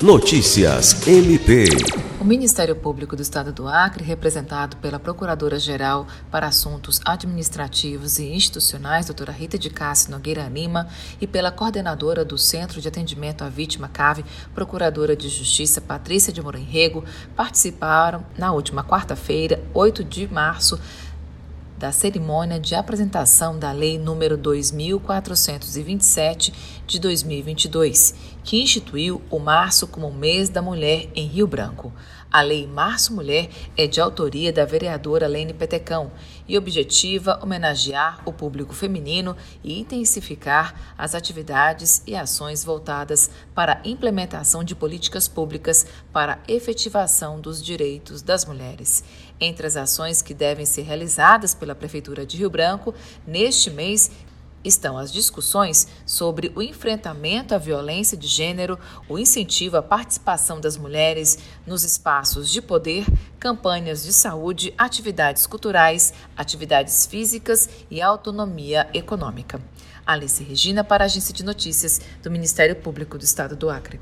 Notícias MP. O Ministério Público do Estado do Acre, representado pela Procuradora-Geral para Assuntos Administrativos e Institucionais, doutora Rita de Cássio Nogueira Lima, e pela coordenadora do Centro de Atendimento à Vítima CAVE, Procuradora de Justiça Patrícia de Morenrego, participaram na última quarta-feira, 8 de março, da cerimônia de apresentação da Lei nº 2427 de 2022, que instituiu o março como mês da mulher em Rio Branco. A Lei Março Mulher é de autoria da vereadora Lene Petecão e objetiva homenagear o público feminino e intensificar as atividades e ações voltadas para a implementação de políticas públicas para a efetivação dos direitos das mulheres. Entre as ações que devem ser realizadas pela Prefeitura de Rio Branco neste mês estão as discussões sobre o enfrentamento à violência de gênero, o incentivo à participação das mulheres nos espaços de poder, campanhas de saúde, atividades culturais, atividades físicas e autonomia econômica. Alice Regina para a Agência de Notícias do Ministério Público do Estado do Acre.